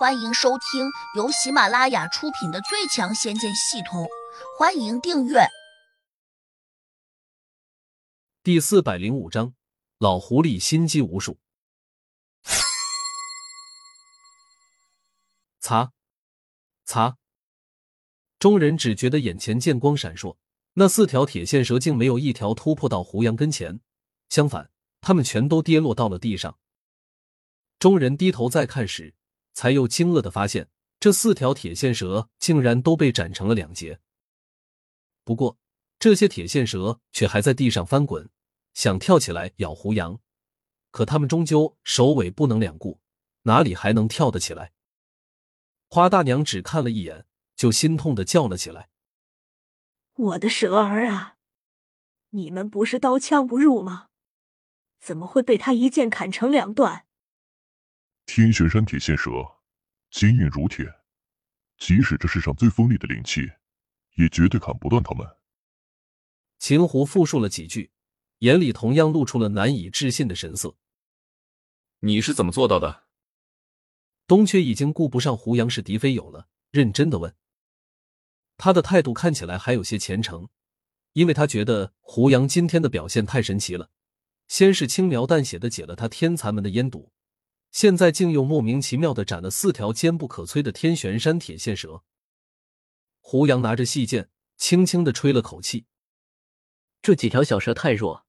欢迎收听由喜马拉雅出品的《最强仙剑系统》，欢迎订阅。第四百零五章，老狐狸心机无数。擦，擦！众人只觉得眼前剑光闪烁，那四条铁线蛇竟没有一条突破到胡杨跟前，相反，他们全都跌落到了地上。众人低头再看时，才又惊愕的发现，这四条铁线蛇竟然都被斩成了两截。不过，这些铁线蛇却还在地上翻滚，想跳起来咬胡杨，可他们终究首尾不能两顾，哪里还能跳得起来？花大娘只看了一眼，就心痛的叫了起来：“我的蛇儿啊！你们不是刀枪不入吗？怎么会被他一剑砍成两段？”天玄山铁线蛇，坚硬如铁，即使这世上最锋利的灵气，也绝对砍不断它们。秦胡复述了几句，眼里同样露出了难以置信的神色。你是怎么做到的？东缺已经顾不上胡杨是敌非友了，认真的问。他的态度看起来还有些虔诚，因为他觉得胡杨今天的表现太神奇了，先是轻描淡写的解了他天蚕门的烟堵。现在竟又莫名其妙的斩了四条坚不可摧的天玄山铁线蛇。胡杨拿着细剑，轻轻的吹了口气：“这几条小蛇太弱，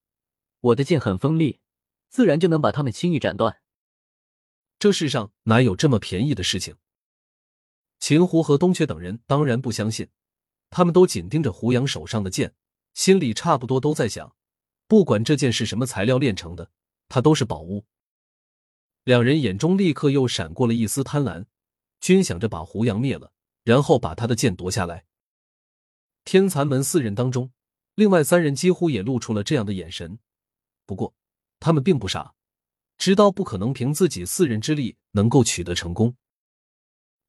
我的剑很锋利，自然就能把它们轻易斩断。这世上哪有这么便宜的事情？”秦胡和东阙等人当然不相信，他们都紧盯着胡杨手上的剑，心里差不多都在想：不管这剑是什么材料炼成的，它都是宝物。两人眼中立刻又闪过了一丝贪婪，均想着把胡杨灭了，然后把他的剑夺下来。天残门四人当中，另外三人几乎也露出了这样的眼神。不过，他们并不傻，知道不可能凭自己四人之力能够取得成功。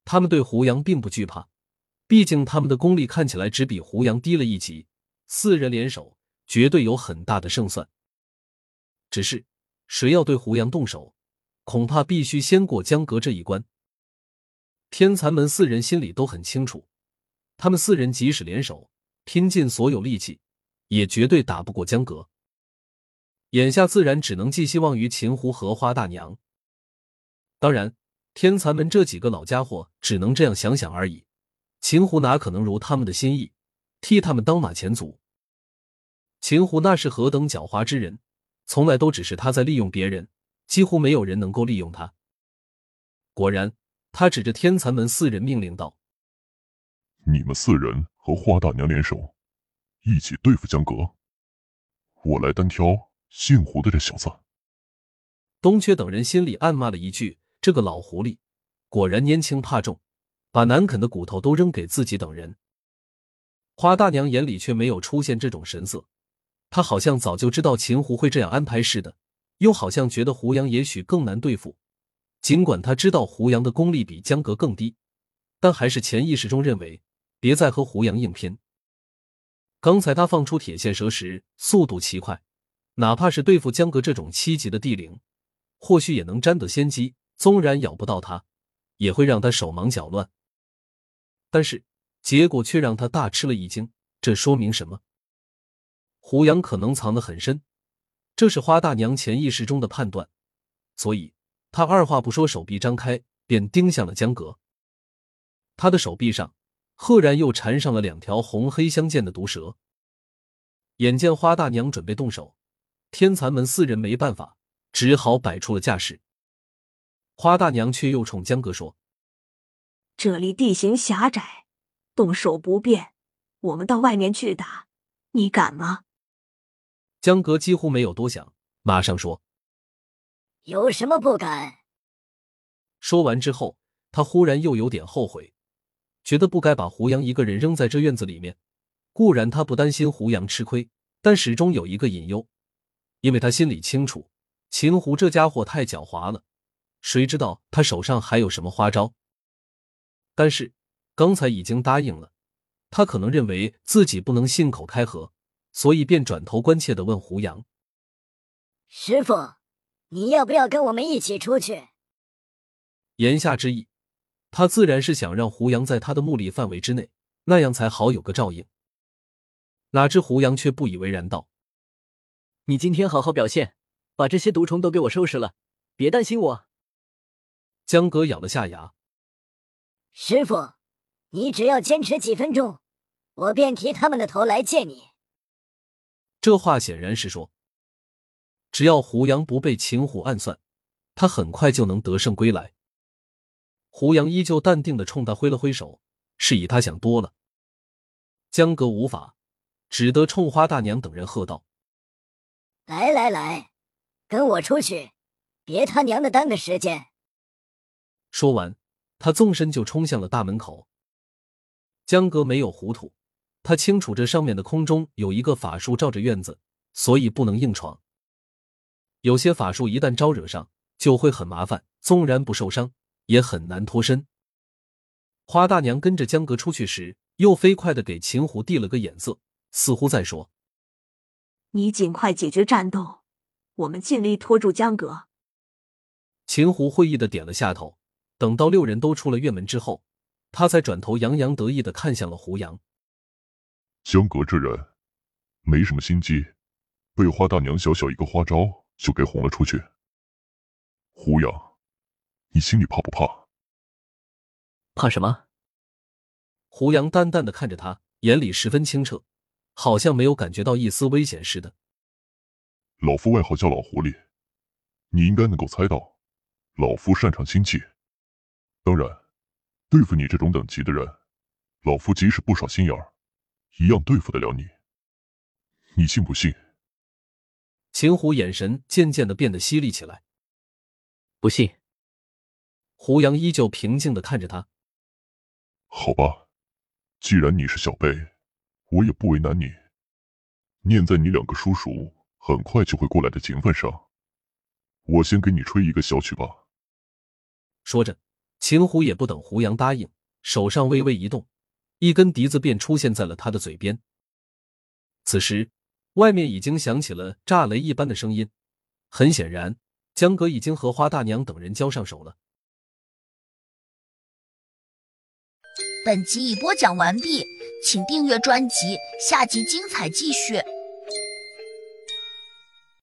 他们对胡杨并不惧怕，毕竟他们的功力看起来只比胡杨低了一级，四人联手绝对有很大的胜算。只是，谁要对胡杨动手？恐怕必须先过江阁这一关。天残门四人心里都很清楚，他们四人即使联手，拼尽所有力气，也绝对打不过江阁。眼下自然只能寄希望于秦湖和花大娘。当然，天残门这几个老家伙只能这样想想而已。秦湖哪可能如他们的心意，替他们当马前卒？秦湖那是何等狡猾之人，从来都只是他在利用别人。几乎没有人能够利用他。果然，他指着天残门四人命令道：“你们四人和花大娘联手，一起对付江阁。我来单挑姓胡的这小子。”东缺等人心里暗骂了一句：“这个老狐狸，果然拈轻怕重，把难啃的骨头都扔给自己等人。”花大娘眼里却没有出现这种神色，她好像早就知道秦胡会这样安排似的。又好像觉得胡杨也许更难对付，尽管他知道胡杨的功力比江阁更低，但还是潜意识中认为别再和胡杨硬拼。刚才他放出铁线蛇时速度奇快，哪怕是对付江阁这种七级的地灵，或许也能占得先机。纵然咬不到他，也会让他手忙脚乱。但是结果却让他大吃了一惊。这说明什么？胡杨可能藏得很深。这是花大娘潜意识中的判断，所以她二话不说，手臂张开，便盯向了江格。他的手臂上赫然又缠上了两条红黑相间的毒蛇。眼见花大娘准备动手，天残门四人没办法，只好摆出了架势。花大娘却又冲江哥说：“这里地形狭窄，动手不便，我们到外面去打，你敢吗？”江格几乎没有多想，马上说：“有什么不敢？”说完之后，他忽然又有点后悔，觉得不该把胡杨一个人扔在这院子里面。固然他不担心胡杨吃亏，但始终有一个隐忧，因为他心里清楚，秦胡这家伙太狡猾了，谁知道他手上还有什么花招？但是刚才已经答应了，他可能认为自己不能信口开河。所以便转头关切的问胡杨：“师傅，你要不要跟我们一起出去？”言下之意，他自然是想让胡杨在他的目力范围之内，那样才好有个照应。哪知胡杨却不以为然道：“你今天好好表现，把这些毒虫都给我收拾了，别担心我。”江哥咬了下牙：“师傅，你只要坚持几分钟，我便提他们的头来见你。”这话显然是说，只要胡杨不被秦虎暗算，他很快就能得胜归来。胡杨依旧淡定的冲他挥了挥手，示意他想多了。江哥无法，只得冲花大娘等人喝道：“来来来，跟我出去，别他娘的耽搁时间。”说完，他纵身就冲向了大门口。江哥没有糊涂，他清楚这上面的空中有一个法术罩着院子，所以不能硬闯。有些法术一旦招惹上，就会很麻烦，纵然不受伤。也很难脱身。花大娘跟着江哥出去时，又飞快的给秦虎递了个眼色，似乎在说：“你尽快解决战斗，我们尽力拖住江哥。”秦虎会意的点了下头。等到六人都出了院门之后，他才转头洋洋得意的看向了胡杨。江哥这人没什么心机，被花大娘小小一个花招就给哄了出去。胡杨。你心里怕不怕？怕什么？胡杨淡淡的看着他，眼里十分清澈，好像没有感觉到一丝危险似的。老夫外号叫老狐狸，你应该能够猜到，老夫擅长心计。当然，对付你这种等级的人，老夫即使不耍心眼儿，一样对付得了你。你信不信？秦虎眼神渐渐的变得犀利起来。不信。胡杨依旧平静的看着他。好吧，既然你是小辈，我也不为难你。念在你两个叔叔很快就会过来的情分上，我先给你吹一个小曲吧。说着，秦虎也不等胡杨答应，手上微微一动，一根笛子便出现在了他的嘴边。此时，外面已经响起了炸雷一般的声音，很显然，江哥已经和花大娘等人交上手了。本集已播讲完毕，请订阅专辑，下集精彩继续。